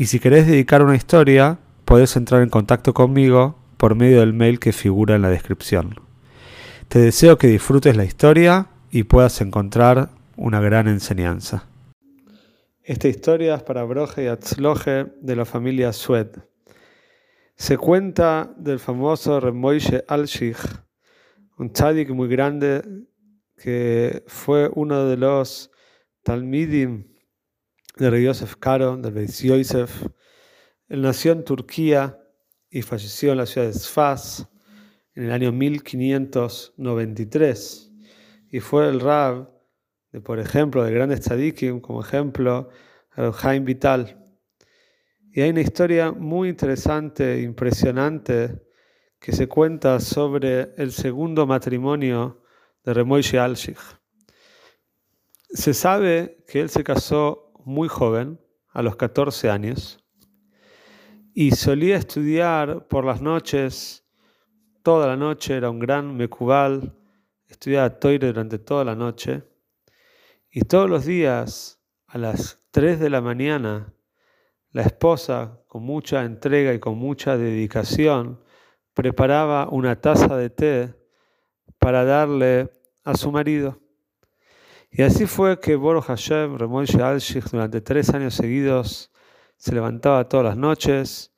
y si querés dedicar una historia, podés entrar en contacto conmigo por medio del mail que figura en la descripción. Te deseo que disfrutes la historia y puedas encontrar una gran enseñanza. Esta historia es para Broje y Atzloje de la familia Sued. Se cuenta del famoso Remoishe Alshich, un tzadik muy grande que fue uno de los Talmidim de Rey Yosef Karo, del Beis Yosef. Él nació en Turquía y falleció en la ciudad de Sfaz en el año 1593 y fue el Rab de, por ejemplo, de grandes tzadikim, como ejemplo, Jaime Vital. Y hay una historia muy interesante e impresionante que se cuenta sobre el segundo matrimonio de Remoishe Alshich. Se sabe que él se casó muy joven, a los 14 años, y solía estudiar por las noches, toda la noche, era un gran mecubal, estudiaba toire durante toda la noche, y todos los días, a las 3 de la mañana, la esposa, con mucha entrega y con mucha dedicación, preparaba una taza de té para darle a su marido. Y así fue que Boro Hashem, Remoshe Alshich, durante tres años seguidos se levantaba todas las noches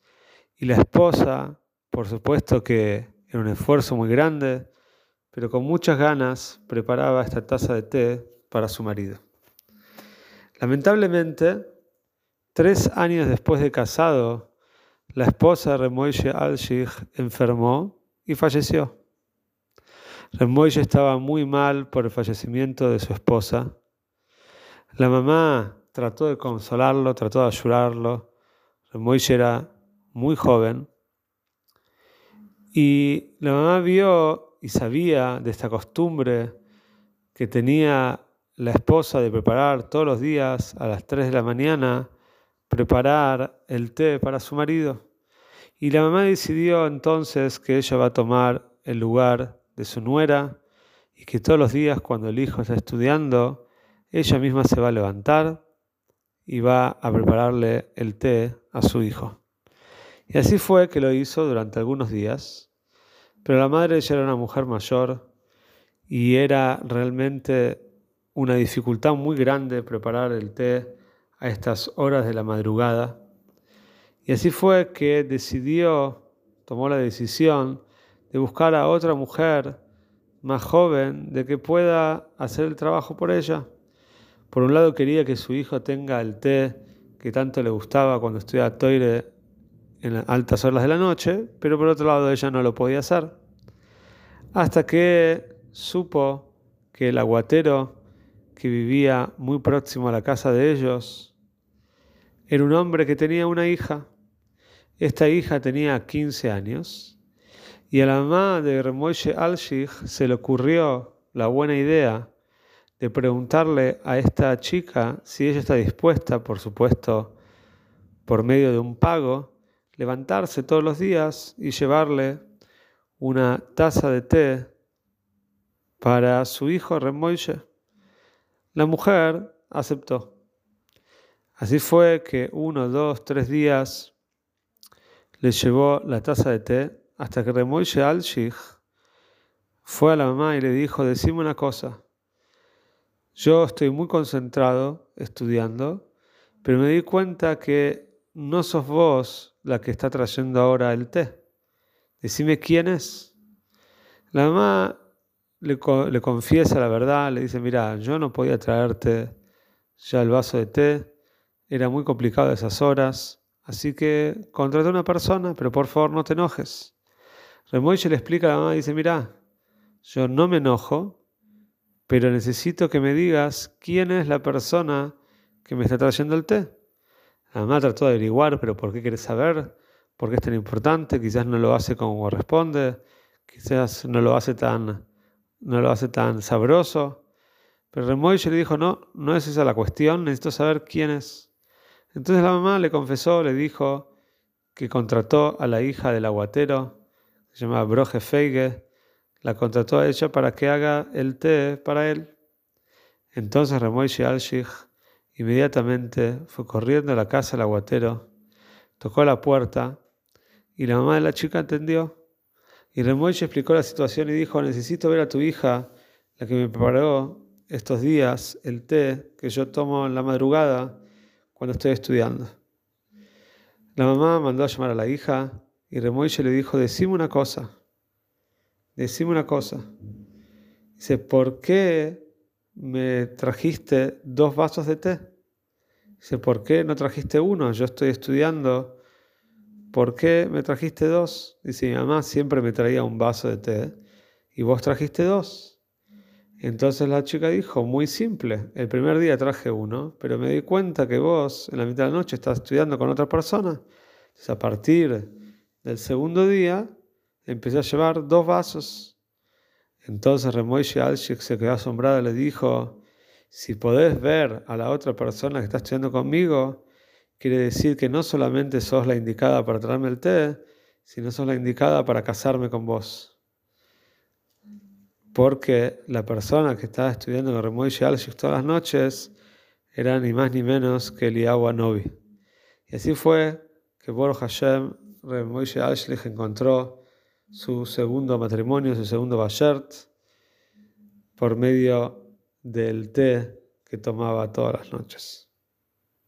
y la esposa, por supuesto que era un esfuerzo muy grande, pero con muchas ganas preparaba esta taza de té para su marido. Lamentablemente, tres años después de casado, la esposa de Remoshe Alshich enfermó y falleció. Remoye estaba muy mal por el fallecimiento de su esposa. La mamá trató de consolarlo, trató de ayudarlo. Remoye era muy joven. Y la mamá vio y sabía de esta costumbre que tenía la esposa de preparar todos los días a las 3 de la mañana, preparar el té para su marido. Y la mamá decidió entonces que ella va a tomar el lugar de su nuera y que todos los días cuando el hijo está estudiando, ella misma se va a levantar y va a prepararle el té a su hijo. Y así fue que lo hizo durante algunos días, pero la madre ya era una mujer mayor y era realmente una dificultad muy grande preparar el té a estas horas de la madrugada. Y así fue que decidió, tomó la decisión de buscar a otra mujer más joven de que pueda hacer el trabajo por ella. Por un lado quería que su hijo tenga el té que tanto le gustaba cuando estudiaba toire en las altas horas de la noche, pero por otro lado ella no lo podía hacer. Hasta que supo que el aguatero que vivía muy próximo a la casa de ellos era un hombre que tenía una hija. Esta hija tenía 15 años y a la mamá de Remoshe Alshich se le ocurrió la buena idea de preguntarle a esta chica si ella está dispuesta, por supuesto, por medio de un pago, levantarse todos los días y llevarle una taza de té para su hijo Remoshe. La mujer aceptó. Así fue que uno, dos, tres días le llevó la taza de té hasta que Remoishe Alshich fue a la mamá y le dijo, decime una cosa, yo estoy muy concentrado estudiando, pero me di cuenta que no sos vos la que está trayendo ahora el té. Decime quién es. La mamá le, confiesa la verdad, le dice, mira, yo no podía traerte ya el vaso de té, era muy complicado esas horas, así que contraté a una persona, pero por favor no te enojes. Remoishe le explica a la mamá, dice, mira, yo no me enojo, pero necesito que me digas quién es la persona que me está trayendo el té. La mamá trató de averiguar, pero ¿por qué quieres saber? por qué es tan importante, quizás no lo hace como corresponde, quizás no lo hace tan, no lo hace tan sabroso. Pero Remoishe le dijo, no, no es esa la cuestión, necesito saber quién es. Entonces la mamá le confesó, le dijo que contrató a la hija del aguatero, se llama Broje Feige, la contrató a ella para que haga el té para él. Entonces Remoishe Alshich inmediatamente fue corriendo a la casa del aguatero, tocó la puerta y la mamá de la chica entendió. Y Remoishe explicó la situación y dijo, necesito ver a tu hija, la que me preparó estos días el té que yo tomo en la madrugada cuando estoy estudiando. La mamá mandó a llamar a la hija y Remoishe le dijo, decime una cosa, decime una cosa. Dice, ¿por qué me trajiste dos vasos de té? Dice, ¿por qué no trajiste uno? Yo estoy estudiando. ¿Por qué me trajiste dos? Dice, mi mamá siempre me traía un vaso de té y vos trajiste dos. Entonces la chica dijo, muy simple, el primer día traje uno, pero me di cuenta que vos en la mitad de la noche estás estudiando con otra persona. Entonces a partir del segundo día empecé a llevar dos vasos. Entonces Remoishe Alshik se quedó asombrado y le dijo, si podés ver a la otra persona que está estudiando conmigo, quiere decir que no solamente sos la indicada para traerme el té, sino sos la indicada para casarme con vos porque la persona que estaba estudiando con Remoishe Alshik todas las noches era ni más ni menos que Eliyahu Novi. Y así fue que Bor Hashem, Remoishe Alshik encontró su segundo matrimonio, su segundo Bashert, por medio del té que tomaba todas las noches.